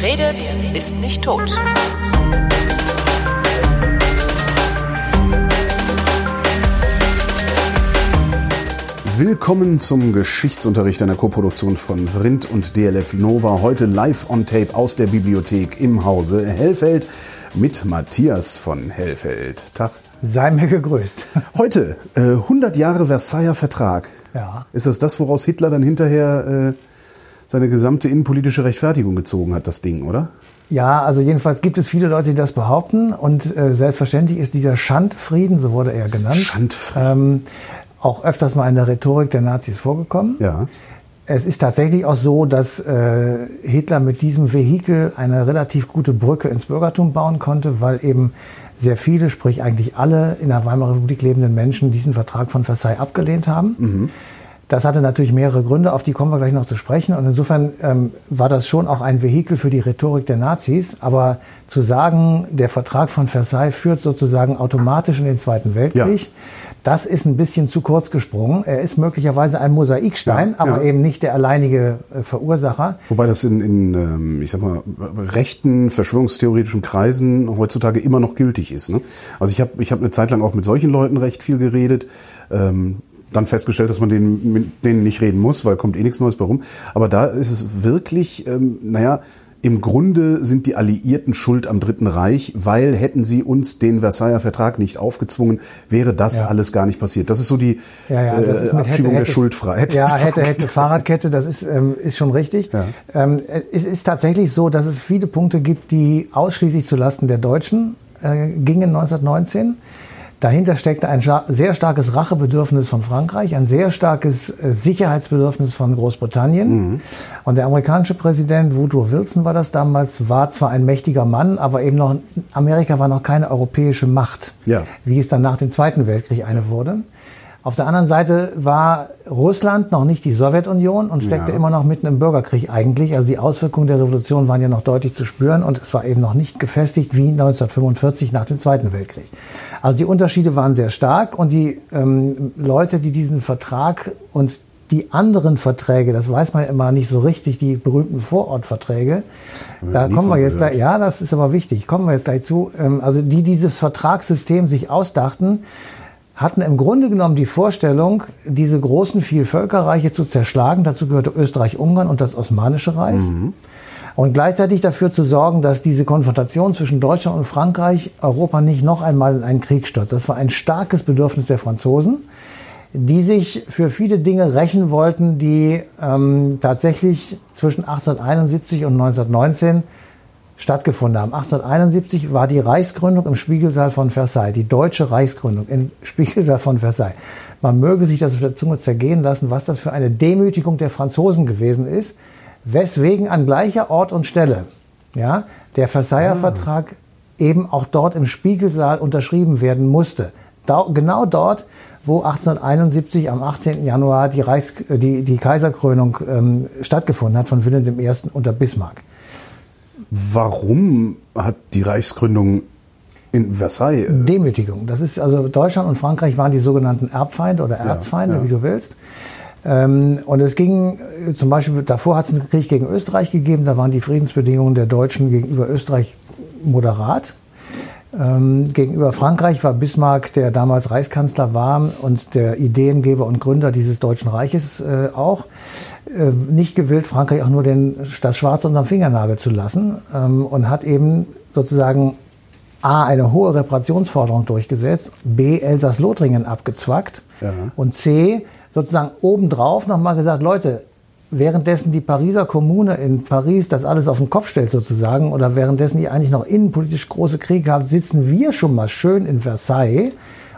Wer redet, ist nicht tot. Willkommen zum Geschichtsunterricht einer Koproduktion von Vrindt und DLF Nova. Heute live on tape aus der Bibliothek im Hause Hellfeld mit Matthias von Hellfeld. Tag. Sei mir gegrüßt. Heute äh, 100 Jahre Versailler Vertrag. Ja. Ist das das, woraus Hitler dann hinterher äh, seine gesamte innenpolitische Rechtfertigung gezogen hat, das Ding, oder? Ja, also jedenfalls gibt es viele Leute, die das behaupten. Und äh, selbstverständlich ist dieser Schandfrieden, so wurde er genannt, Schandfrieden. Ähm, auch öfters mal in der Rhetorik der Nazis vorgekommen. Ja. Es ist tatsächlich auch so, dass äh, Hitler mit diesem Vehikel eine relativ gute Brücke ins Bürgertum bauen konnte, weil eben sehr viele, sprich eigentlich alle in der Weimarer Republik lebenden Menschen diesen Vertrag von Versailles abgelehnt haben. Mhm. Das hatte natürlich mehrere Gründe, auf die kommen wir gleich noch zu sprechen. Und insofern ähm, war das schon auch ein Vehikel für die Rhetorik der Nazis. Aber zu sagen, der Vertrag von Versailles führt sozusagen automatisch in den Zweiten Weltkrieg, ja. Das ist ein bisschen zu kurz gesprungen. Er ist möglicherweise ein Mosaikstein, ja, aber ja. eben nicht der alleinige äh, Verursacher. Wobei das in, in ähm, ich sag mal, rechten, verschwörungstheoretischen Kreisen heutzutage immer noch gültig ist. Ne? Also ich habe ich hab eine Zeit lang auch mit solchen Leuten recht viel geredet. Ähm, dann festgestellt, dass man denen, mit denen nicht reden muss, weil kommt eh nichts Neues bei rum. Aber da ist es wirklich, ähm, naja, im Grunde sind die Alliierten schuld am Dritten Reich, weil hätten sie uns den Versailler Vertrag nicht aufgezwungen, wäre das ja. alles gar nicht passiert. Das ist so die ja, ja, äh, Abschiebung hätte, der Schuldfreiheit. Ja, hätte, hätte Fahrradkette, das ist, ähm, ist schon richtig. Ähm, es ist tatsächlich so, dass es viele Punkte gibt, die ausschließlich zulasten der Deutschen äh, gingen 1919. Dahinter steckte ein sehr starkes Rachebedürfnis von Frankreich, ein sehr starkes äh, Sicherheitsbedürfnis von Großbritannien. Mhm. Und der amerikanische Präsident Woodrow Wilson war das damals, war zwar ein mächtiger Mann, aber eben noch, Amerika war noch keine europäische Macht, ja. wie es dann nach dem Zweiten Weltkrieg eine wurde. Auf der anderen Seite war Russland noch nicht die Sowjetunion und steckte ja. immer noch mitten im Bürgerkrieg eigentlich. Also die Auswirkungen der Revolution waren ja noch deutlich zu spüren und es war eben noch nicht gefestigt wie 1945 nach dem Zweiten Weltkrieg. Also die Unterschiede waren sehr stark und die ähm, Leute, die diesen Vertrag und die anderen Verträge, das weiß man immer nicht so richtig, die berühmten Vorortverträge, da kommen wir jetzt gleich, ja, das ist aber wichtig, kommen wir jetzt gleich zu, ähm, also die dieses Vertragssystem sich ausdachten, hatten im Grunde genommen die Vorstellung, diese großen Vielvölkerreiche zu zerschlagen. Dazu gehörte Österreich-Ungarn und das Osmanische Reich. Mhm. Und gleichzeitig dafür zu sorgen, dass diese Konfrontation zwischen Deutschland und Frankreich Europa nicht noch einmal in einen Krieg stürzt. Das war ein starkes Bedürfnis der Franzosen, die sich für viele Dinge rächen wollten, die ähm, tatsächlich zwischen 1871 und 1919 stattgefunden haben. 1871 war die Reichsgründung im Spiegelsaal von Versailles, die deutsche Reichsgründung im Spiegelsaal von Versailles. Man möge sich das auf der Zunge zergehen lassen, was das für eine Demütigung der Franzosen gewesen ist, weswegen an gleicher Ort und Stelle ja, der Versailler ah. Vertrag eben auch dort im Spiegelsaal unterschrieben werden musste. Da, genau dort, wo 1871 am 18. Januar die, Reichs, die, die Kaiserkrönung ähm, stattgefunden hat von Wilhelm I. unter Bismarck. Warum hat die Reichsgründung in Versailles? Äh, Demütigung. Das ist also Deutschland und Frankreich waren die sogenannten Erbfeinde oder Erzfeinde, ja, ja. wie du willst. Ähm, und es ging äh, zum Beispiel, davor hat es einen Krieg gegen Österreich gegeben, da waren die Friedensbedingungen der Deutschen gegenüber Österreich moderat. Ähm, gegenüber Frankreich war Bismarck, der damals Reichskanzler war und der Ideengeber und Gründer dieses Deutschen Reiches äh, auch, äh, nicht gewillt, Frankreich auch nur den, das Schwarz unterm Fingernagel zu lassen ähm, und hat eben sozusagen A, eine hohe Reparationsforderung durchgesetzt, B, Elsass-Lothringen abgezwackt ja. und C, sozusagen obendrauf nochmal gesagt, Leute, währenddessen die Pariser Kommune in Paris das alles auf den Kopf stellt sozusagen oder währenddessen ihr eigentlich noch innenpolitisch große Kriege habt, sitzen wir schon mal schön in Versailles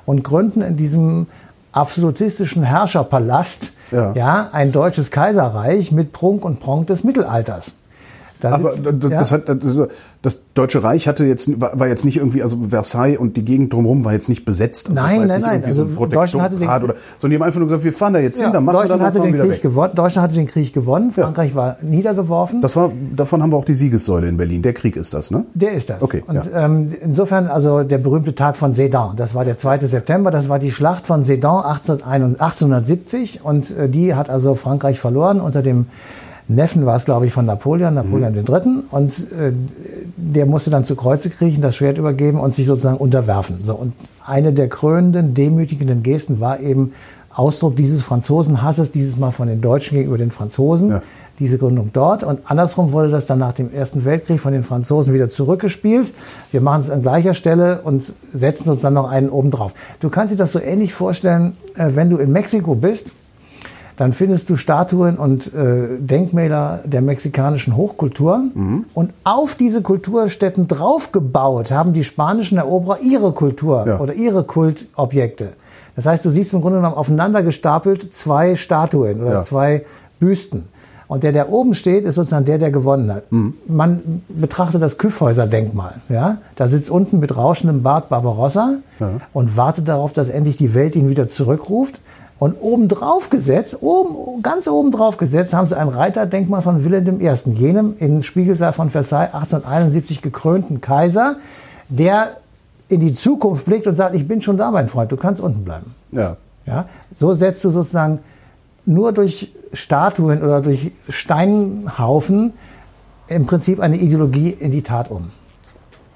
und gründen in diesem absolutistischen Herrscherpalast ja. ja ein deutsches Kaiserreich mit Prunk und Pronk des Mittelalters. Da Aber das, ja? das, hat, das, das Deutsche Reich hatte jetzt war jetzt nicht irgendwie also Versailles und die Gegend drumherum war jetzt nicht besetzt. Also nein, nein, nein. Also so Deutschland hatte den, oder, sondern die haben einfach nur gesagt, wir fahren da jetzt ja, hin, dann machen Deutschland wir dann hatte den Krieg gewonnen. Deutschland hatte den Krieg gewonnen. Frankreich ja. war niedergeworfen. Das war davon haben wir auch die Siegessäule in Berlin. Der Krieg ist das, ne? Der ist das. Okay. Und ähm, insofern also der berühmte Tag von Sedan. Das war der 2. September. Das war die Schlacht von Sedan 1871 und äh, die hat also Frankreich verloren unter dem Neffen war es, glaube ich, von Napoleon, Napoleon mhm. III. Und äh, der musste dann zu Kreuze kriechen, das Schwert übergeben und sich sozusagen unterwerfen. So, und eine der krönenden, demütigenden Gesten war eben Ausdruck dieses Franzosenhasses, dieses Mal von den Deutschen gegenüber den Franzosen. Ja. Diese Gründung dort. Und andersrum wurde das dann nach dem Ersten Weltkrieg von den Franzosen wieder zurückgespielt. Wir machen es an gleicher Stelle und setzen uns dann noch einen oben drauf. Du kannst dir das so ähnlich vorstellen, äh, wenn du in Mexiko bist dann findest du Statuen und äh, Denkmäler der mexikanischen Hochkultur. Mhm. Und auf diese Kulturstätten draufgebaut haben die spanischen Eroberer ihre Kultur ja. oder ihre Kultobjekte. Das heißt, du siehst im Grunde genommen aufeinander gestapelt zwei Statuen oder ja. zwei Büsten. Und der, der oben steht, ist sozusagen der, der gewonnen hat. Mhm. Man betrachtet das Kyffhäuser-Denkmal. Ja? Da sitzt unten mit rauschendem Bart Barbarossa ja. und wartet darauf, dass endlich die Welt ihn wieder zurückruft. Und oben drauf gesetzt, oben, ganz oben drauf gesetzt, haben sie ein Reiterdenkmal von Wilhelm I., jenem in Spiegelsaal von Versailles 1871 gekrönten Kaiser, der in die Zukunft blickt und sagt, ich bin schon da, mein Freund, du kannst unten bleiben. Ja. Ja, so setzt du sozusagen nur durch Statuen oder durch Steinhaufen im Prinzip eine Ideologie in die Tat um.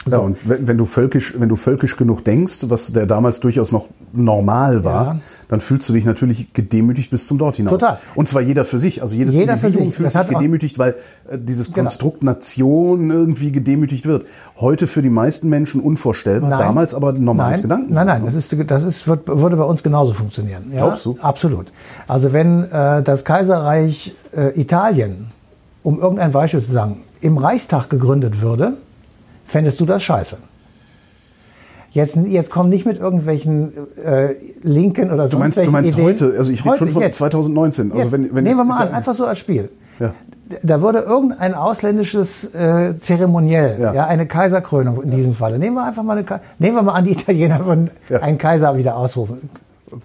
Ja, und wenn, wenn, du völkisch, wenn du völkisch genug denkst, was der damals durchaus noch normal war, ja. dann fühlst du dich natürlich gedemütigt bis zum Dort hinaus. Total. Und zwar jeder für sich. Also jedes jeder Individuum fühlt sich gedemütigt, weil äh, dieses genau. Konstrukt Nation irgendwie gedemütigt wird. Heute für die meisten Menschen unvorstellbar, nein. damals aber ein normales nein. Gedanken. Nein, nein, das ist, das ist, wird, würde bei uns genauso funktionieren. Ja? Glaubst du? Absolut. Also wenn äh, das Kaiserreich äh, Italien, um irgendein Beispiel zu sagen, im Reichstag gegründet würde, fändest du das scheiße. Jetzt, jetzt komm nicht mit irgendwelchen äh, Linken oder so. Du meinst, du meinst Ideen. heute, also ich rede schon von jetzt. 2019. Also wenn, wenn Nehmen wir mal an, einfach so als Spiel. Ja. Da würde irgendein ausländisches äh, Zeremoniell, ja. ja. eine Kaiserkrönung in diesem Falle. Nehmen wir einfach mal eine, nehmen wir mal an, die Italiener würden ja. einen Kaiser wieder ausrufen.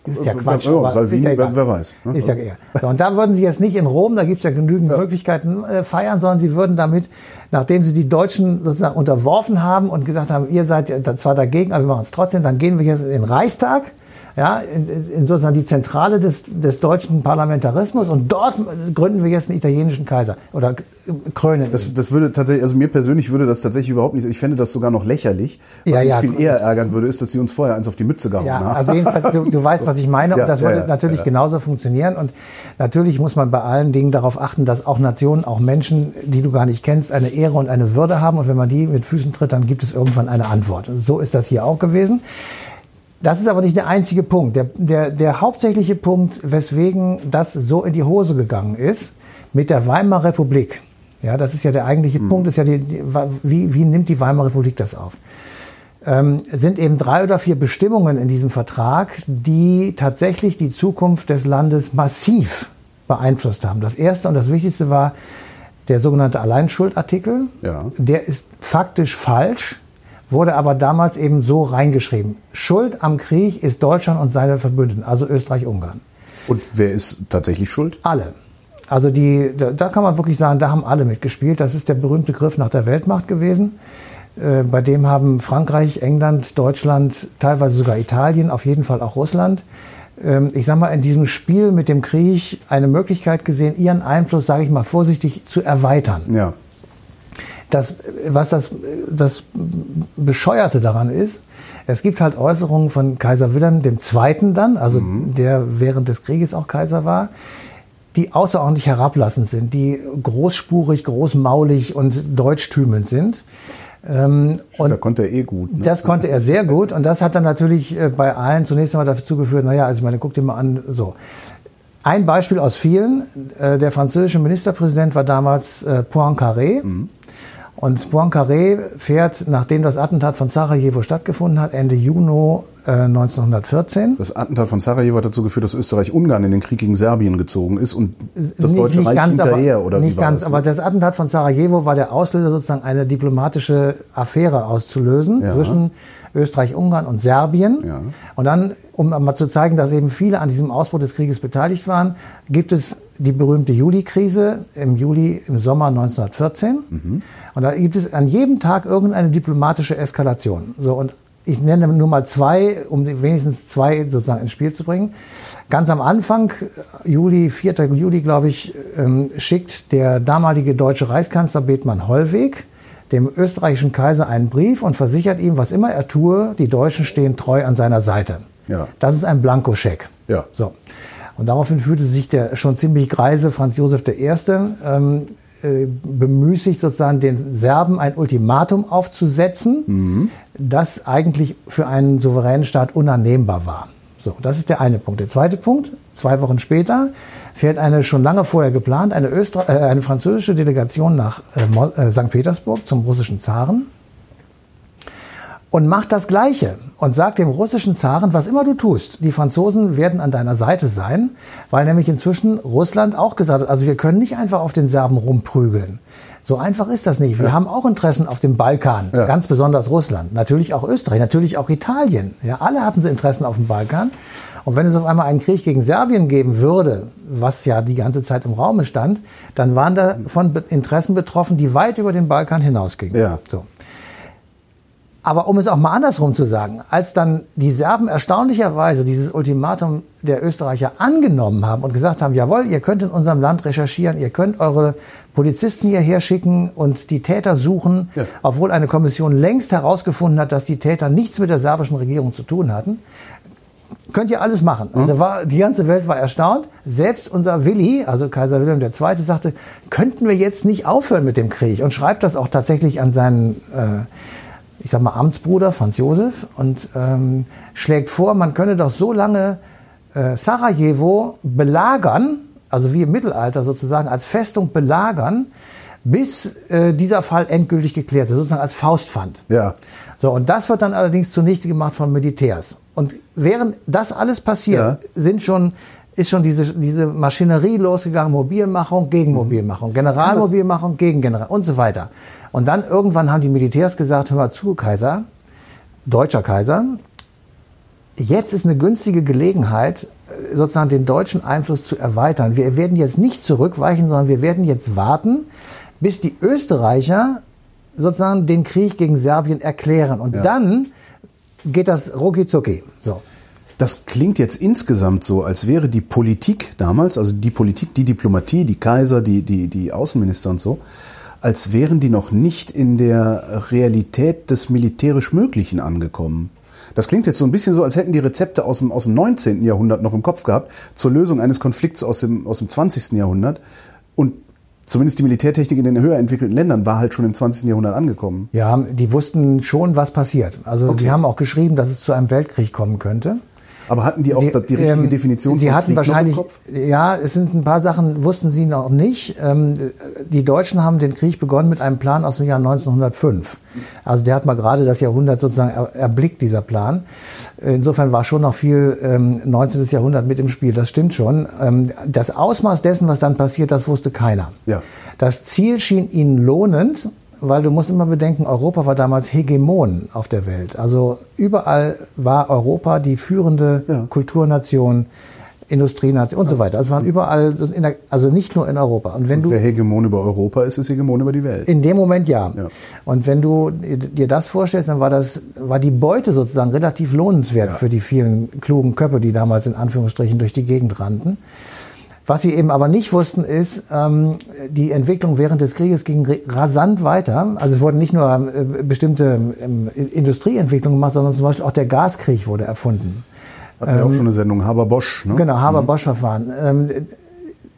Ist ja Quatsch. Oh, Salvini, ja wer, wer, weiß. Ne? Ist ja eher. So, und da würden sie jetzt nicht in Rom, da gibt es ja genügend ja. Möglichkeiten, äh, feiern, sondern sie würden damit, nachdem sie die Deutschen sozusagen unterworfen haben und gesagt haben, ihr seid zwar dagegen, aber wir machen es trotzdem, dann gehen wir jetzt in den Reichstag ja, in, in sozusagen die Zentrale des, des deutschen Parlamentarismus und dort gründen wir jetzt einen italienischen Kaiser oder krönen. Das, das würde tatsächlich, also mir persönlich würde das tatsächlich überhaupt nicht, ich fände das sogar noch lächerlich. Was ja, mich ja, viel eher ärgern würde, ist, dass sie uns vorher eins auf die Mütze gehauen ja, haben. Also jedenfalls, du, du weißt, was ich meine und das würde natürlich genauso funktionieren und natürlich muss man bei allen Dingen darauf achten, dass auch Nationen, auch Menschen, die du gar nicht kennst, eine Ehre und eine Würde haben und wenn man die mit Füßen tritt, dann gibt es irgendwann eine Antwort. So ist das hier auch gewesen. Das ist aber nicht der einzige Punkt. Der, der, der hauptsächliche Punkt, weswegen das so in die Hose gegangen ist, mit der Weimarer Republik. Ja, das ist ja der eigentliche mhm. Punkt, ist ja die, die, wie, wie nimmt die Weimarer Republik das auf? Ähm, sind eben drei oder vier Bestimmungen in diesem Vertrag, die tatsächlich die Zukunft des Landes massiv beeinflusst haben. Das erste und das wichtigste war der sogenannte Alleinschuldartikel. Ja. Der ist faktisch falsch wurde aber damals eben so reingeschrieben. Schuld am Krieg ist Deutschland und seine Verbündeten, also Österreich-Ungarn. Und wer ist tatsächlich schuld? Alle. Also die, da, da, kann man wirklich sagen, da haben alle mitgespielt. Das ist der berühmte Griff nach der Weltmacht gewesen. Äh, bei dem haben Frankreich, England, Deutschland, teilweise sogar Italien, auf jeden Fall auch Russland, ähm, ich sag mal, in diesem Spiel mit dem Krieg eine Möglichkeit gesehen, ihren Einfluss, sage ich mal vorsichtig, zu erweitern. Ja das, was das, das Bescheuerte daran ist, es gibt halt Äußerungen von Kaiser Wilhelm II. dann, also mhm. der während des Krieges auch Kaiser war, die außerordentlich herablassend sind, die großspurig, großmaulig und deutschtümelnd sind. Ähm, und da konnte er eh gut. Ne? Das konnte er sehr gut und das hat dann natürlich äh, bei allen zunächst einmal dazu geführt, naja, also ich meine, guck dir mal an, so. Ein Beispiel aus vielen, äh, der französische Ministerpräsident war damals äh, Poincaré. Mhm. Und Poincaré fährt, nachdem das Attentat von Sarajevo stattgefunden hat, Ende Juni äh, 1914. Das Attentat von Sarajevo hat dazu geführt, dass Österreich-Ungarn in den Krieg gegen Serbien gezogen ist und das nicht, Deutsche nicht Reich ganz, hinterher, aber, oder nicht wie war ganz, das? aber das Attentat von Sarajevo war der Auslöser, sozusagen eine diplomatische Affäre auszulösen ja. zwischen Österreich, Ungarn und Serbien. Ja. Und dann, um mal zu zeigen, dass eben viele an diesem Ausbruch des Krieges beteiligt waren, gibt es die berühmte Juli-Krise im Juli, im Sommer 1914. Mhm. Und da gibt es an jedem Tag irgendeine diplomatische Eskalation. So, und ich nenne nur mal zwei, um wenigstens zwei sozusagen ins Spiel zu bringen. Ganz am Anfang, Juli, 4. Juli, glaube ich, ähm, schickt der damalige deutsche Reichskanzler Bethmann Hollweg dem österreichischen Kaiser einen Brief und versichert ihm, was immer er tue, die Deutschen stehen treu an seiner Seite. Ja. Das ist ein Blankoscheck. Ja. So. Und daraufhin fühlte sich der schon ziemlich greise Franz Josef I. Ähm, äh, bemüßigt, sozusagen den Serben ein Ultimatum aufzusetzen, Mhm. das eigentlich für einen souveränen Staat unannehmbar war. So, das ist der eine Punkt. Der zweite Punkt, zwei Wochen später fährt eine schon lange vorher geplant, eine, Öster äh, eine französische Delegation nach äh, äh, St. Petersburg zum russischen Zaren und macht das Gleiche und sagt dem russischen Zaren, was immer du tust, die Franzosen werden an deiner Seite sein, weil nämlich inzwischen Russland auch gesagt hat, also wir können nicht einfach auf den Serben rumprügeln. So einfach ist das nicht. Wir haben auch Interessen auf dem Balkan, Ja. ganz besonders Russland, natürlich auch Österreich, natürlich auch Italien. Ja, alle hatten sie Interessen auf dem Balkan. Und wenn es auf einmal einen Krieg gegen Serbien geben würde, was ja die ganze Zeit im Raume stand, dann waren da von Interessen betroffen, die weit über den Balkan hinausgingen. Ja. So. Aber um es auch mal andersrum zu sagen, als dann die Serben erstaunlicherweise dieses Ultimatum der Österreicher angenommen haben und gesagt haben, jawohl, ihr könnt in unserem Land recherchieren, ihr könnt eure Polizisten hierher schicken und die Täter suchen, Ja. obwohl eine Kommission längst herausgefunden hat, dass die Täter nichts mit der serbischen Regierung zu tun hatten, könnt ihr alles machen. Also war, die ganze Welt war erstaunt. Selbst unser Willi, also Kaiser Wilhelm II., sagte, könnten wir jetzt nicht aufhören mit dem Krieg? Und schreibt das auch tatsächlich an seinen, äh, ich sag mal, Amtsbruder Franz Josef und ähm, schlägt vor, man könne doch so lange äh, Sarajevo belagern, also wie im Mittelalter sozusagen als Festung belagern, bis äh, dieser Fall endgültig geklärt ist, sozusagen als Faustpfand. Ja. So, und das wird dann allerdings zunichte gemacht von Militärs. Und während das alles passiert, Ja. sind schon, ist schon diese, diese Maschinerie losgegangen, Mobilmachung gegen Mobilmachung, Generalmobilmachung gegen General und so weiter. Und dann irgendwann haben die Militärs gesagt, hör mal zu, Kaiser, deutscher Kaiser, jetzt ist eine günstige Gelegenheit, sozusagen den deutschen Einfluss zu erweitern. Wir werden jetzt nicht zurückweichen, sondern wir werden jetzt warten, bis die Österreicher sozusagen den Krieg gegen Serbien erklären. Und Ja. dann geht das rucki zucki. So. Das klingt jetzt insgesamt so, als wäre die Politik damals, also die Politik, die Diplomatie, die Kaiser, die, die, die Außenminister und so, als wären die noch nicht in der Realität des militärisch Möglichen angekommen. Das klingt jetzt so ein bisschen so, als hätten die Rezepte aus dem, aus dem 19. Jahrhundert noch im Kopf gehabt zur Lösung eines Konflikts aus dem, aus dem 20. Jahrhundert. Und zumindest die Militärtechnik in den höher entwickelten Ländern war halt schon im 20. Jahrhundert angekommen. Ja, die wussten schon, was passiert. Also Okay. die haben auch geschrieben, dass es zu einem Weltkrieg kommen könnte. Aber hatten die auch Sie, die richtige ähm, Definition Sie hatten Krieg wahrscheinlich, Kopf? ja, es sind ein paar Sachen, wussten Sie noch nicht. Ähm, die Deutschen haben den Krieg begonnen mit einem Plan aus dem Jahr 1905. Also der hat mal gerade das Jahrhundert sozusagen er, erblickt, dieser Plan. Insofern war schon noch viel ähm, 19. Jahrhundert mit im Spiel, das stimmt schon. Ähm, das Ausmaß dessen, was dann passiert, das wusste keiner. Ja. Das Ziel schien ihnen lohnend, weil du musst immer bedenken, Europa war damals Hegemon auf der Welt. Also überall war Europa die führende Ja. Kulturnation, Industrienation und so weiter. Es waren überall, der, also nicht nur in Europa. Und wenn du Wer Hegemon über Europa ist, ist Hegemon über die Welt. in dem Moment ja. Ja. Und wenn du dir das vorstellst, dann war das, war die Beute sozusagen relativ lohnenswert Ja. für die vielen klugen Köpfe, die damals in Anführungsstrichen durch die Gegend rannten. Was sie eben aber nicht wussten, ist, ähm, die Entwicklung während des Krieges ging rasant weiter. Also es wurden nicht nur äh, bestimmte ähm, Industrieentwicklungen gemacht, sondern zum Beispiel auch der Gaskrieg wurde erfunden. Hatten wir auch schon eine Sendung, Haber-Bosch. Ne? Ähm, Genau, Haber-Bosch-Verfahren. Ähm,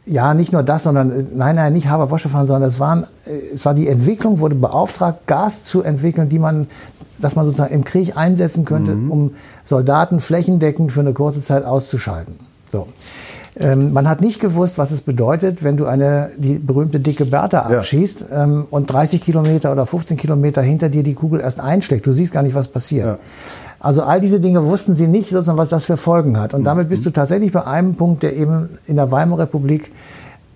ja, nicht nur das, sondern äh, nein, nein, nicht Haber-Bosch-Verfahren, sondern es waren, äh, es war die Entwicklung, wurde beauftragt, Gas zu entwickeln, die man, dass man sozusagen im Krieg einsetzen könnte, um Soldaten flächendeckend für eine kurze Zeit auszuschalten. So. Ähm, man hat nicht gewusst, was es bedeutet, wenn du eine, die berühmte dicke Bertha Ja. abschießt ähm, und 30 Kilometer oder 15 Kilometer hinter dir die Kugel erst einschlägt. Du siehst gar nicht, was passiert. Ja. Also all diese Dinge wussten sie nicht, sozusagen, was das für Folgen hat. Und damit bist du tatsächlich bei einem Punkt, der eben in der Weimarer Republik,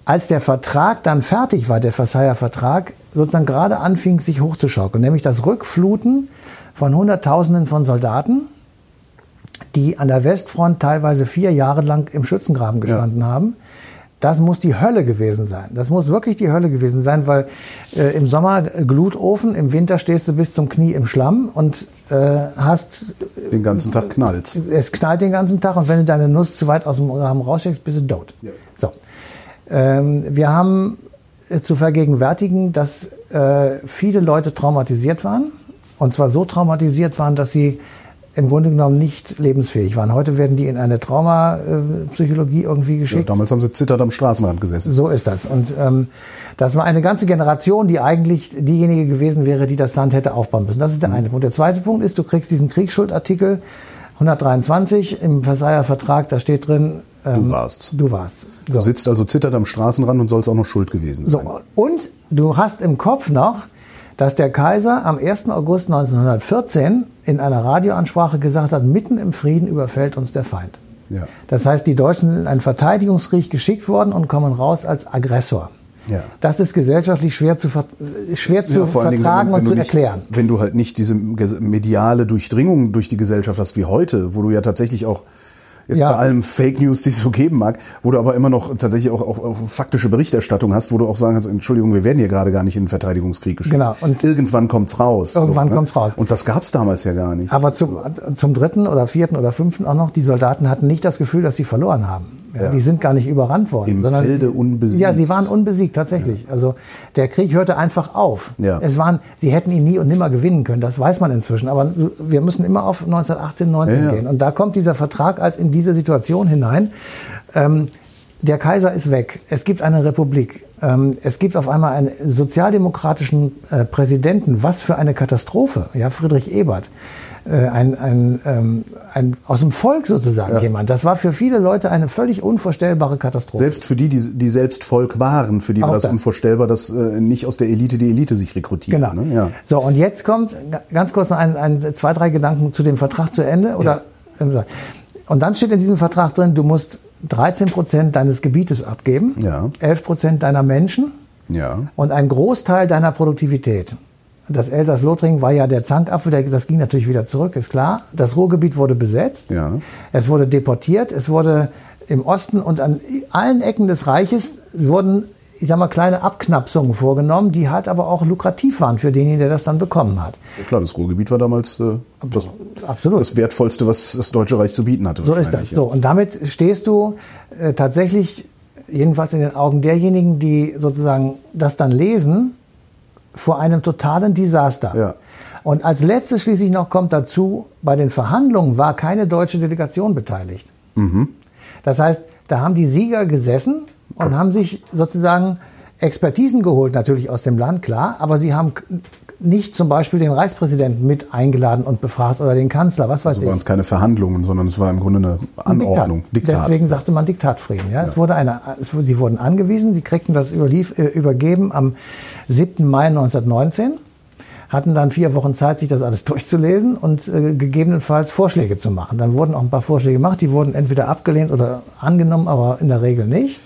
als der Vertrag dann fertig war, der Versailler Vertrag, sozusagen gerade anfing, sich hochzuschaukeln, nämlich das Rückfluten von Hunderttausenden von Soldaten, die an der Westfront teilweise vier Jahre lang im Schützengraben gestanden haben, Das muss die Hölle gewesen sein. Das muss wirklich die Hölle gewesen sein, weil äh, im Sommer Glutofen, im Winter stehst du bis zum Knie im Schlamm und äh, hast den ganzen Tag knallt. Es knallt den ganzen Tag und wenn du deine Nuss zu weit aus dem Rahmen raussteckst, bist du tot. Ja. So. Ähm, wir haben zu vergegenwärtigen, dass äh, viele Leute traumatisiert waren. Und zwar so traumatisiert waren, dass sie im Grunde genommen nicht lebensfähig waren. Heute werden die in eine Traumapsychologie irgendwie geschickt. Ja, damals haben sie zittert am Straßenrand gesessen. So ist das. Und ähm, das war eine ganze Generation, die eigentlich diejenige gewesen wäre, die das Land hätte aufbauen müssen. Das ist der mhm. eine Punkt. Der zweite Punkt ist, du kriegst diesen Kriegsschuldartikel 123 im Versailler Vertrag, da steht drin, ähm, du warst. Du warst. So. Du sitzt also zittert am Straßenrand und sollst auch noch schuld gewesen sein. So. Und du hast im Kopf noch, dass der Kaiser am 1. August 1914 in einer Radioansprache gesagt hat, mitten im Frieden überfällt uns der Feind. Ja. Das heißt, die Deutschen sind in einen Verteidigungskrieg geschickt worden und kommen raus als Aggressor. Ja. Das ist gesellschaftlich schwer zu, schwer zu ja, vertragen Dingen, und zu nicht, erklären. Wenn du halt nicht diese mediale Durchdringung durch die Gesellschaft hast wie heute, wo du ja tatsächlich auch jetzt ja. bei allem Fake News, die es so geben mag, wo du aber immer noch tatsächlich auch, auch, auch faktische Berichterstattung hast, wo du auch sagen kannst, Entschuldigung, wir werden hier gerade gar nicht in den Verteidigungskrieg geschickt. Genau. Und irgendwann kommt's raus. Irgendwann so, ne? kommt's raus. Und das gab's damals ja gar nicht. Aber zum, zum dritten oder vierten oder fünften auch noch, die Soldaten hatten nicht das Gefühl, dass sie verloren haben. Ja. Die sind gar nicht überrannt worden. Im sondern, Felde unbesiegt. Ja, sie waren unbesiegt, tatsächlich. Ja. Also der Krieg hörte einfach auf. Ja. Es waren, sie hätten ihn nie und nimmer gewinnen können, das weiß man inzwischen. Aber wir müssen immer auf 1918, 19 ja, gehen. Und da kommt dieser Vertrag als in diese Situation hinein. Ähm, der Kaiser ist weg. Es gibt eine Republik. Ähm, es gibt auf einmal einen sozialdemokratischen äh, Präsidenten. Was für eine Katastrophe. Ja, Friedrich Ebert. Äh, ein, ein, ähm, ein, aus dem Volk sozusagen ja. jemand. Das war für viele Leute eine völlig unvorstellbare Katastrophe. Selbst für die, die, die selbst Volk waren, für die war das, das unvorstellbar, dass äh, nicht aus der Elite die Elite sich rekrutiert. Genau. Ne? Ja. So, und jetzt kommt ganz kurz noch ein, ein, zwei, drei Gedanken zu dem Vertrag zu Ende. Oder, ja. Und dann steht in diesem Vertrag drin, du musst 13 Prozent deines Gebietes abgeben, ja. 11 Prozent deiner Menschen ja. und einen Großteil deiner Produktivität. Das Elsass-Lothringen war ja der Zankapfel, das ging natürlich wieder zurück, ist klar. Das Ruhrgebiet wurde besetzt, ja. es wurde deportiert, es wurde im Osten und an allen Ecken des Reiches wurden, ich sag mal, kleine Abknapsungen vorgenommen, die halt aber auch lukrativ waren für denjenigen, der das dann bekommen hat. Ja, klar, das Ruhrgebiet war damals äh, das, Absolut. das Wertvollste, was das Deutsche Reich zu bieten hatte. So ist das. Ja. So, und damit stehst du äh, tatsächlich, jedenfalls in den Augen derjenigen, die sozusagen das dann lesen, vor einem totalen Desaster. Ja. Und als letztes schließlich noch kommt dazu, bei den Verhandlungen war keine deutsche Delegation beteiligt. Mhm. Das heißt, da haben die Sieger gesessen und haben sich sozusagen Expertisen geholt, natürlich aus dem Land, klar, aber sie haben nicht zum Beispiel den Reichspräsidenten mit eingeladen und befragt oder den Kanzler, was weiß also ich. waren es keine Verhandlungen, sondern es war im Grunde eine Anordnung, Diktat. Diktat. Deswegen sagte man Diktatfrieden. Ja? ja. Es wurde eine, es, sie wurden angewiesen, sie kriegten das überlief, äh, übergeben am 7. Mai 1919 hatten dann vier Wochen Zeit, sich das alles durchzulesen und äh, gegebenenfalls Vorschläge zu machen. Dann wurden auch ein paar Vorschläge gemacht, die wurden entweder abgelehnt oder angenommen, aber in der Regel nicht.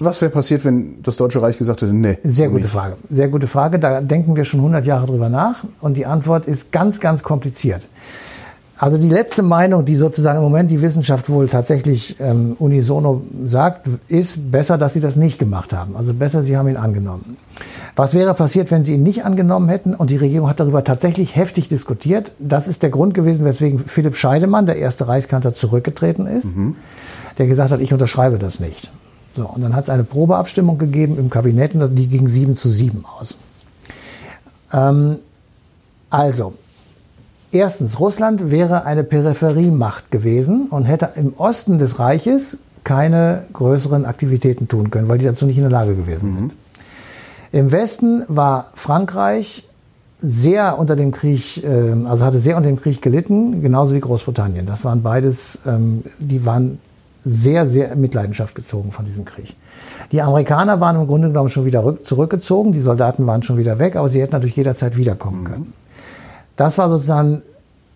Was wäre passiert, wenn das Deutsche Reich gesagt hätte, nee? Sehr gute Frage. Sehr gute Frage. Da denken wir schon 100 Jahre drüber nach und die Antwort ist ganz, ganz kompliziert. Also die letzte Meinung, die sozusagen im Moment die Wissenschaft wohl tatsächlich ähm, unisono sagt, ist besser, dass sie das nicht gemacht haben. Also besser, sie haben ihn angenommen. Was wäre passiert, wenn sie ihn nicht angenommen hätten? Und die Regierung hat darüber tatsächlich heftig diskutiert. Das ist der Grund gewesen, weswegen Philipp Scheidemann, der erste Reichskanzler, zurückgetreten ist, mhm. der gesagt hat, ich unterschreibe das nicht. So, und dann hat es eine Probeabstimmung gegeben im Kabinett und die ging 7 zu 7 aus. Ähm, also, erstens, Russland wäre eine Peripheriemacht gewesen und hätte im Osten des Reiches keine größeren Aktivitäten tun können, weil die dazu nicht in der Lage gewesen mhm. sind. Im Westen war Frankreich sehr unter dem Krieg, ähm, also hatte sehr unter dem Krieg gelitten, genauso wie Großbritannien. Das waren beides, ähm, die waren sehr, sehr in Mitleidenschaft gezogen von diesem Krieg. Die Amerikaner waren im Grunde genommen schon wieder zurückgezogen, die Soldaten waren schon wieder weg, aber sie hätten natürlich jederzeit wiederkommen mhm. können. Das war sozusagen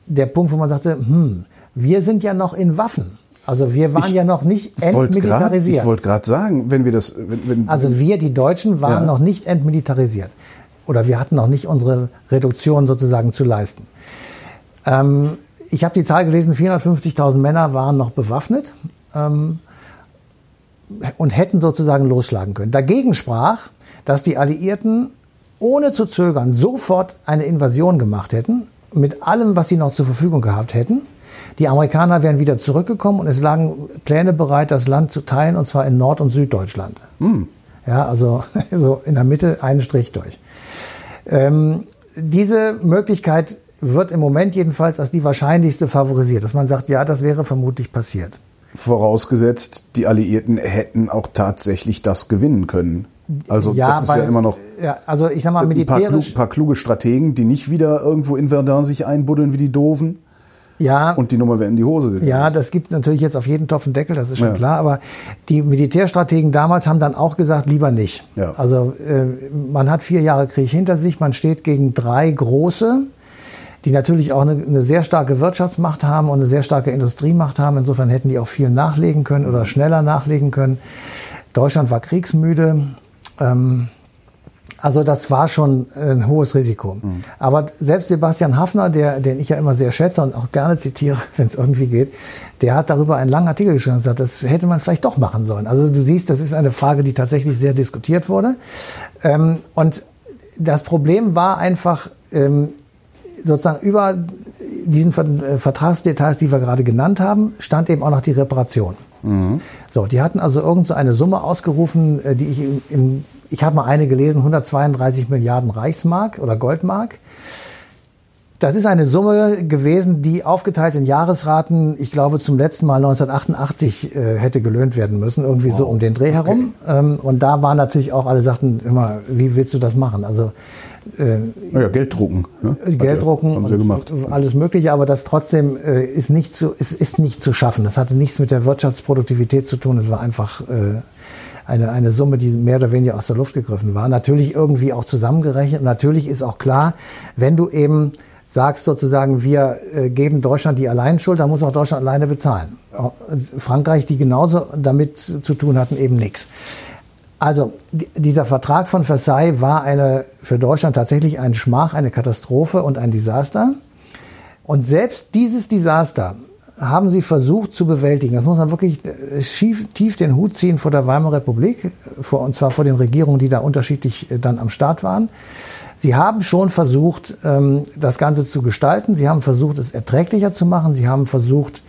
der Punkt, wo man sagte, hm, wir sind ja noch in Waffen. Also wir waren ich ja noch nicht entmilitarisiert. Grad, ich wollte gerade sagen, wenn wir das... Wenn, wenn, also wir, die Deutschen, waren ja. noch nicht entmilitarisiert. Oder wir hatten noch nicht unsere Reduktion sozusagen zu leisten. Ähm, ich habe die Zahl gelesen, 450.000 Männer waren noch bewaffnet. Ähm, und hätten sozusagen losschlagen können. Dagegen sprach, dass die Alliierten ohne zu zögern sofort eine Invasion gemacht hätten, mit allem, was sie noch zur Verfügung gehabt hätten. Die Amerikaner wären wieder zurückgekommen und es lagen Pläne bereit, das Land zu teilen, und zwar in Nord- und Süddeutschland. Hm. Ja, also so in der Mitte einen Strich durch. Ähm, diese Möglichkeit wird im Moment jedenfalls als die wahrscheinlichste favorisiert, dass man sagt, ja, das wäre vermutlich passiert. Vorausgesetzt, die Alliierten hätten auch tatsächlich das gewinnen können. Also Ja, das ist weil- ja immer noch Ja, also ich sag mal, ein paar, klug, militärisch. paar kluge Strategen, die nicht wieder irgendwo in Verdun sich einbuddeln wie die Doofen Ja, und die Nummer wäre in die Hose gegangen. Ja, das gibt natürlich jetzt auf jeden Topf einen Deckel, das ist schon Ja. klar. Aber die Militärstrategen damals haben dann auch gesagt, lieber nicht. Ja. Also äh, man hat vier Jahre Krieg hinter sich, man steht gegen drei große, die natürlich auch eine, eine sehr starke Wirtschaftsmacht haben und eine sehr starke Industriemacht haben. Insofern hätten die auch viel nachlegen können oder schneller nachlegen können. Deutschland war kriegsmüde. Ähm, also das war schon ein hohes Risiko. Aber selbst Sebastian Hafner, der, den ich ja immer sehr schätze und auch gerne zitiere, wenn es irgendwie geht, der hat darüber einen langen Artikel geschrieben und gesagt, das hätte man vielleicht doch machen sollen. Also du siehst, das ist eine Frage, die tatsächlich sehr diskutiert wurde. Ähm, und das Problem war einfach ähm, sozusagen über diesen äh, Vertragsdetails, die wir gerade genannt haben, stand eben auch noch die Reparation. So, die hatten also irgend so eine Summe ausgerufen, äh, die ich im, im ich habe mal eine gelesen, 132 Milliarden Reichsmark oder Goldmark. Das ist eine Summe gewesen, die aufgeteilt in Jahresraten, ich glaube, zum letzten Mal 1988 äh, hätte gelöhnt werden müssen, irgendwie so um den Dreh herum. Ähm, und da waren natürlich auch alle sagten immer, wie willst du das machen? Also äh, Naja, Geld drucken. Ne? Geld drucken Haben sie und gemacht. alles Mögliche, aber das trotzdem äh, ist nicht zu, ist, ist nicht zu schaffen. Das hatte nichts mit der Wirtschaftsproduktivität zu tun. Es war einfach äh, eine, eine Summe, die mehr oder weniger aus der Luft gegriffen war. Natürlich irgendwie auch zusammengerechnet. Und natürlich ist auch klar, wenn du eben sagst sozusagen, wir äh, geben Deutschland die Alleinschuld, dann muss auch Deutschland alleine bezahlen. Auch Frankreich, die genauso damit zu tun hatten, eben nichts. Also die- dieser Vertrag von Versailles war eine für Deutschland tatsächlich ein Schmach, eine Katastrophe und ein Desaster. Und selbst dieses Desaster haben sie versucht zu bewältigen. Das muss man wirklich äh, schief, tief den Hut ziehen vor der Weimarer Republik, äh, vor, und zwar vor den Regierungen, die da unterschiedlich äh, dann am Start waren. Sie haben schon versucht, ähm, das Ganze zu gestalten. Sie haben versucht, es erträglicher zu machen. Sie haben versucht,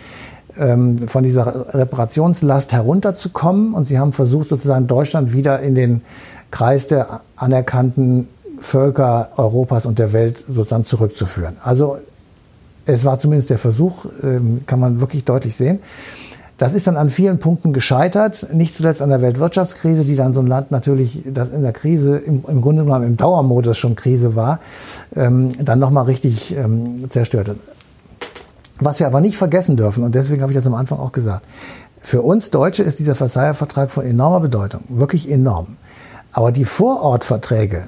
ähm, von dieser Reparationslast herunterzukommen. Und sie haben versucht, sozusagen Deutschland wieder in den Kreis der anerkannten Völker Europas und der Welt sozusagen zurückzuführen. Also es war zumindest der Versuch, ähm, kann man wirklich deutlich sehen. Das ist dann an vielen Punkten gescheitert, nicht zuletzt an der Weltwirtschaftskrise, die dann so ein Land natürlich, das in der Krise, im, im Grunde genommen im Dauermodus schon Krise war, ähm, dann nochmal richtig ähm, zerstörte. Was wir aber nicht vergessen dürfen, und deswegen habe ich das am Anfang auch gesagt, für uns Deutsche ist dieser Versailler Vertrag von enormer Bedeutung, wirklich enorm. Aber die Vorortverträge,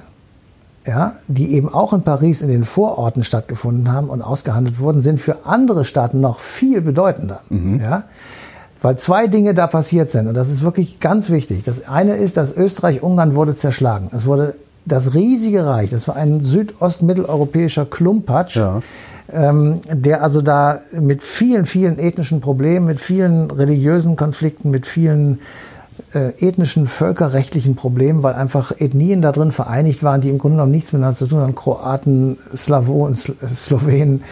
ja, die eben auch in Paris in den Vororten stattgefunden haben und ausgehandelt wurden, sind für andere Staaten noch viel bedeutender. Ja, weil zwei Dinge da passiert sind und das ist wirklich ganz wichtig. Das eine ist, dass Österreich-Ungarn wurde zerschlagen. Es wurde das riesige Reich, das war ein südost-mitteleuropäischer Klumpatsch, Ja. ähm, der also da mit vielen, vielen ethnischen Problemen, mit vielen religiösen Konflikten, mit vielen äh, ethnischen, völkerrechtlichen Problemen, weil einfach Ethnien da drin vereinigt waren, die im Grunde genommen nichts miteinander zu tun haben. Kroaten, Slavonen, Sl Slowenen,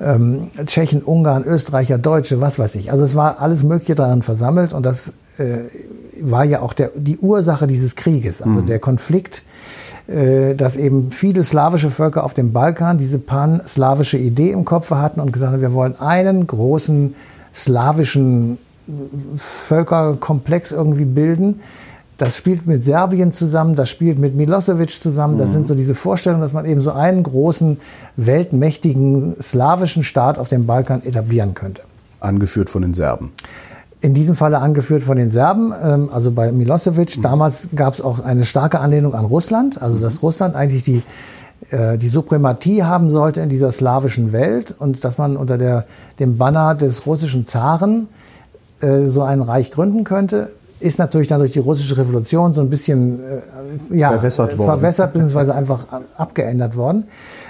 ähm, Tschechen, Ungarn, Österreicher, Deutsche, was weiß ich. Also es war alles Mögliche daran versammelt und das äh, war ja auch der, die Ursache dieses Krieges. Also der Konflikt, äh, dass eben viele slawische Völker auf dem Balkan diese pan-slawische Idee im Kopf hatten und gesagt haben, wir wollen einen großen slawischen Völkerkomplex irgendwie bilden. Das spielt mit Serbien zusammen, das spielt mit Milosevic zusammen. Das sind so diese Vorstellungen, dass man eben so einen großen, weltmächtigen slawischen Staat auf dem Balkan etablieren könnte. Angeführt von den Serben. In diesem Falle angeführt von den Serben, ähm, also bei Milosevic. Damals gab es auch eine starke Anlehnung an Russland, also dass Russland eigentlich die, äh, die Suprematie haben sollte in dieser slawischen Welt und dass man unter der, dem Banner des russischen Zaren äh, so ein Reich gründen könnte. Ist natürlich dann durch die russische Revolution so ein bisschen äh, ja, Verwässert worden. verwässert bzw. einfach abgeändert worden.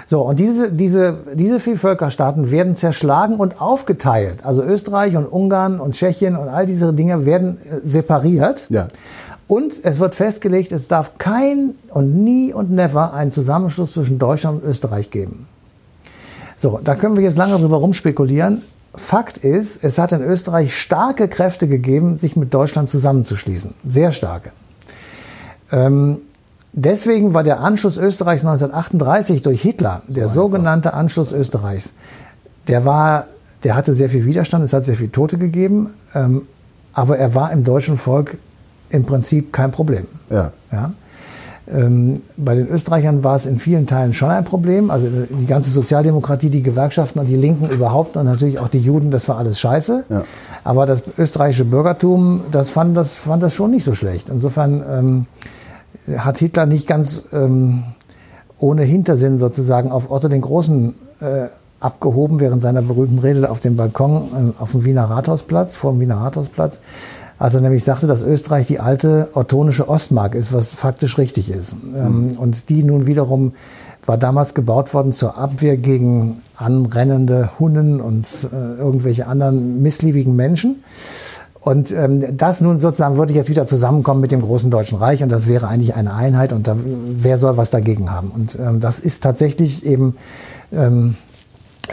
So, und diese, diese, diese Vielvölkerstaaten werden zerschlagen und aufgeteilt. Also Österreich und Ungarn und Tschechien und all diese Dinge werden äh, separiert. Ja. Und es wird festgelegt, es darf kein und nie und never einen Zusammenschluss zwischen Deutschland und Österreich geben. So, da können wir jetzt lange drüber rumspekulieren. Fakt ist, es hat in Österreich starke Kräfte gegeben, sich mit Deutschland zusammenzuschließen. Sehr starke. Ähm, deswegen war der Anschluss Österreichs 1938 durch Hitler, der einfach. sogenannte Anschluss Österreichs, der war, der hatte sehr viel Widerstand, es hat sehr viel Tote gegeben, ähm, aber er war im deutschen Volk im Prinzip kein Problem. Ja. Ja? Ähm, bei den Österreichern war es in vielen Teilen schon ein Problem. Also die ganze Sozialdemokratie, die Gewerkschaften und die Linken überhaupt und natürlich auch die Juden, das war alles scheiße. Ja. Aber das österreichische Bürgertum, das fand das, fand das schon nicht so schlecht. Insofern ähm, hat Hitler nicht ganz ähm, ohne Hintersinn sozusagen auf Otto den Großen äh, abgehoben während seiner berühmten Rede auf dem Balkon äh, auf dem Wiener Rathausplatz, vor dem Wiener Rathausplatz, als er nämlich sagte, dass Österreich die alte ottonische Ostmark ist, was faktisch richtig ist. Ähm, und die nun wiederum war damals gebaut worden zur Abwehr gegen anrennende Hunnen und äh, irgendwelche anderen missliebigen Menschen. Und ähm, das nun sozusagen würde jetzt wieder zusammenkommen mit dem großen Deutschen Reich und das wäre eigentlich eine Einheit und da, wer soll was dagegen haben? Und ähm, das ist tatsächlich eben ähm,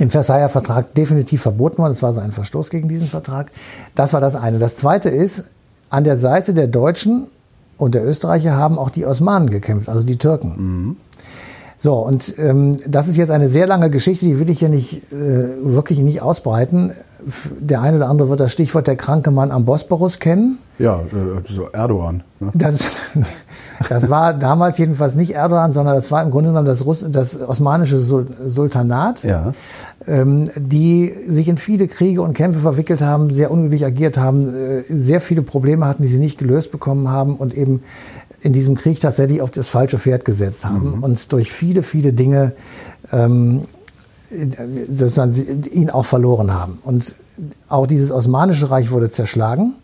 im Versailler Vertrag definitiv verboten worden. Es war so ein Verstoß gegen diesen Vertrag. Das war das eine. Das zweite ist, an der Seite der Deutschen und der Österreicher haben auch die Osmanen gekämpft, also die Türken. So, und ähm, das ist jetzt eine sehr lange Geschichte, die will ich hier nicht äh, wirklich nicht ausbreiten. Der eine oder andere wird das Stichwort der kranke Mann am Bosporus kennen. Ja, äh, so Erdogan. Ne? Das, das war damals jedenfalls nicht Erdogan, sondern das war im Grunde genommen das, Russ das osmanische Sul Sultanat, Ja. ähm, die sich in viele Kriege und Kämpfe verwickelt haben, sehr unglücklich agiert haben, äh, sehr viele Probleme hatten, die sie nicht gelöst bekommen haben und eben in diesem Krieg tatsächlich auf das falsche Pferd gesetzt haben und durch viele, viele Dinge ähm, sozusagen ihn auch verloren haben. Und auch dieses Osmanische Reich wurde zerschlagen.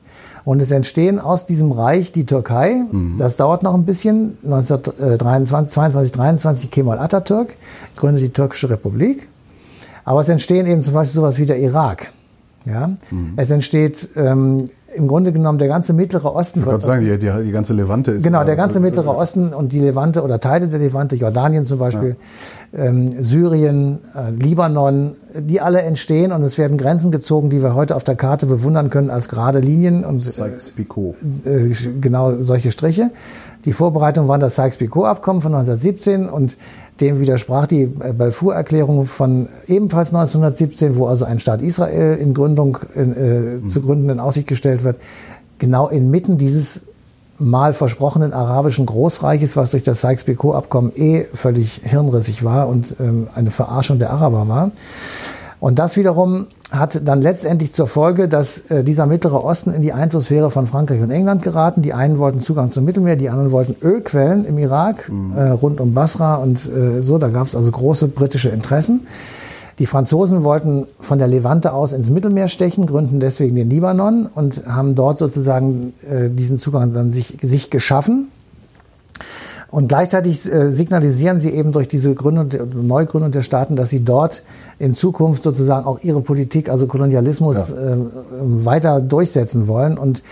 Und es entstehen aus diesem Reich die Türkei. Das dauert noch ein bisschen. 1923, 22, 23 Kemal Atatürk gründet die Türkische Republik. Aber es entstehen eben zum Beispiel sowas wie der Irak. Ja? Es entsteht ähm, im Grunde genommen der ganze Mittlere Osten. Ich wollte sagen, die, die, die ganze Levante ist. Genau, ja- der ganze Mittlere Osten und die Levante oder Teile der Levante, Jordanien zum Beispiel, ähm, Syrien, äh, Libanon, die alle entstehen und es werden Grenzen gezogen, die wir heute auf der Karte bewundern können als gerade Linien und Sykes-Picot. äh, genau solche Striche. Die Vorbereitung war das Sykes-Picot-Abkommen von 1917 und dem widersprach die äh, Balfour-Erklärung von ebenfalls 1917, wo also ein Staat Israel in Gründung in, äh, zu gründen in Aussicht gestellt wird. Genau inmitten dieses mal versprochenen arabischen Großreiches, was durch das Sykes-Picot-Abkommen eh völlig hirnrissig war und ähm, eine Verarschung der Araber war. Und das wiederum hat dann letztendlich zur Folge, dass äh, dieser Mittlere Osten in die Einflusssphäre von Frankreich und England geraten. Die einen wollten Zugang zum Mittelmeer, die anderen wollten Ölquellen im Irak, äh, rund um Basra und äh, so. Da gab es also große britische Interessen. Die Franzosen wollten von der Levante aus ins Mittelmeer stechen, gründen deswegen den Libanon und haben dort sozusagen äh, diesen Zugang dann sich, sich geschaffen. Und gleichzeitig äh, signalisieren sie eben durch diese Gründung, der- Neugründung der Staaten, dass sie dort in Zukunft sozusagen auch ihre Politik, also Kolonialismus, äh, weiter durchsetzen wollen und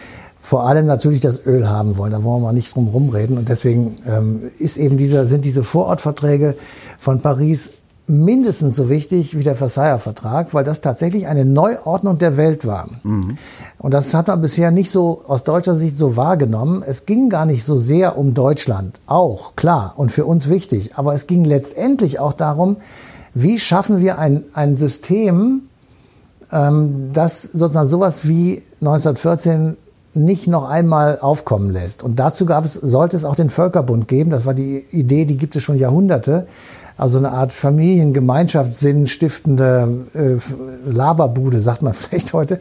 vor allem natürlich das Öl haben wollen. Da wollen wir nicht drum rumreden. Und deswegen ähm, ist eben dieser, sind diese Vorortverträge von Paris mindestens so wichtig wie der Versailler Vertrag, weil das tatsächlich eine Neuordnung der Welt war. Und das hat man bisher nicht so aus deutscher Sicht so wahrgenommen. Es ging gar nicht so sehr um Deutschland, auch klar und für uns wichtig, aber es ging letztendlich auch darum, wie schaffen wir ein, ein System, ähm, das sozusagen sowas wie 1914 nicht noch einmal aufkommen lässt. Und dazu gab es, sollte es auch den Völkerbund geben. Das war die Idee, die gibt es schon Jahrhunderte. Also eine Art Familiengemeinschaftssinn stiftende äh, Laberbude, sagt man vielleicht heute,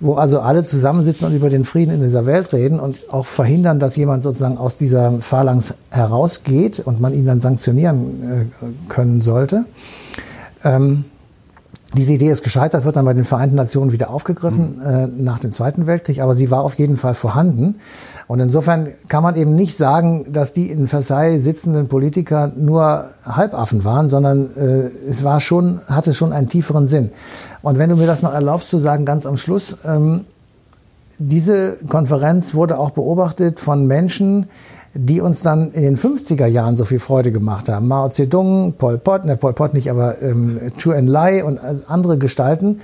wo also alle zusammensitzen und über den Frieden in dieser Welt reden und auch verhindern, dass jemand sozusagen aus dieser Phalanx herausgeht und man ihn dann sanktionieren äh, können sollte. Ähm, Diese Idee ist gescheitert, wird dann bei den Vereinten Nationen wieder aufgegriffen mhm. äh, nach dem Zweiten Weltkrieg, aber sie war auf jeden Fall vorhanden. Und insofern kann man eben nicht sagen, dass die in Versailles sitzenden Politiker nur Halbaffen waren, sondern äh, es war schon, hatte schon einen tieferen Sinn. Und wenn du mir das noch erlaubst zu sagen, ganz am Schluss, ähm, diese Konferenz wurde auch beobachtet von Menschen, die uns dann in den 50er Jahren so viel Freude gemacht haben. Mao Zedong, Pol Pot, ne, Pol Pot nicht, aber ähm, Chu Enlai und andere Gestalten,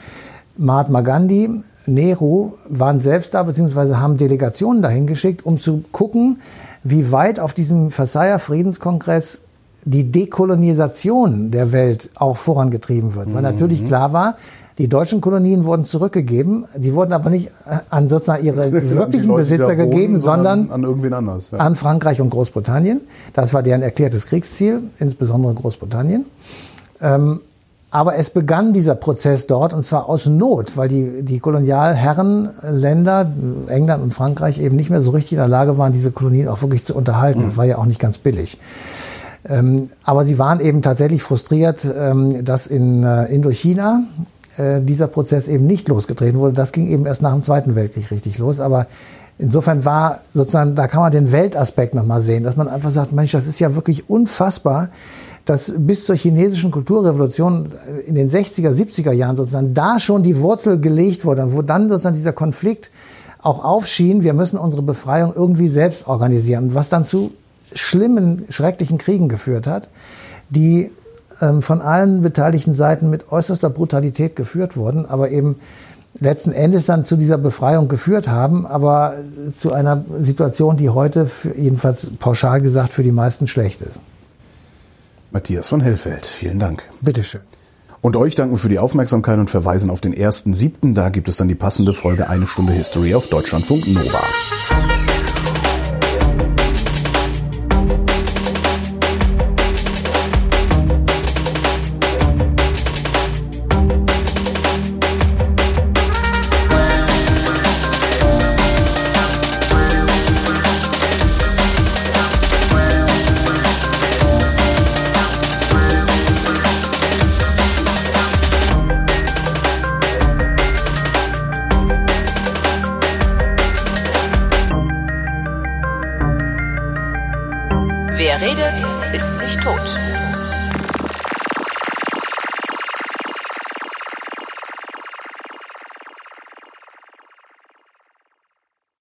Mahatma Gandhi, Nehru waren selbst da, beziehungsweise haben Delegationen dahin geschickt, um zu gucken, wie weit auf diesem Versailler Friedenskongress die Dekolonisation der Welt auch vorangetrieben wird. Weil natürlich klar war, die deutschen Kolonien wurden zurückgegeben, die wurden aber nicht an sozusagen ihre wirklichen Besitzer wohnen, gegeben, sondern an irgendwen anders. Ja. An Frankreich und Großbritannien. Das war deren erklärtes Kriegsziel, insbesondere Großbritannien. Ähm, aber es begann dieser Prozess dort und zwar aus Not, weil die, die Kolonialherrenländer, England und Frankreich, eben nicht mehr so richtig in der Lage waren, diese Kolonien auch wirklich zu unterhalten. Mhm. Das war ja auch nicht ganz billig. Ähm, aber sie waren eben tatsächlich frustriert, ähm, dass in äh, Indochina äh, dieser Prozess eben nicht losgetreten wurde. Das ging eben erst nach dem Zweiten Weltkrieg richtig los. Aber insofern war sozusagen, da kann man den Weltaspekt nochmal sehen, dass man einfach sagt, Mensch, das ist ja wirklich unfassbar, dass bis zur chinesischen Kulturrevolution in den 60er, 70er Jahren sozusagen da schon die Wurzel gelegt wurde und wo dann sozusagen dieser Konflikt auch aufschien, wir müssen unsere Befreiung irgendwie selbst organisieren, was dann zu schlimmen, schrecklichen Kriegen geführt hat, die ähm, von allen beteiligten Seiten mit äußerster Brutalität geführt wurden, aber eben letzten Endes dann zu dieser Befreiung geführt haben, aber zu einer Situation, die heute, für, jedenfalls pauschal gesagt, für die meisten schlecht ist. Matthias von Hellfeld, vielen Dank. Bitteschön. Und euch danken für die Aufmerksamkeit und verweisen auf den ersten siebten. Da gibt es dann die passende Folge Eine Stunde History auf Deutschlandfunk Nova.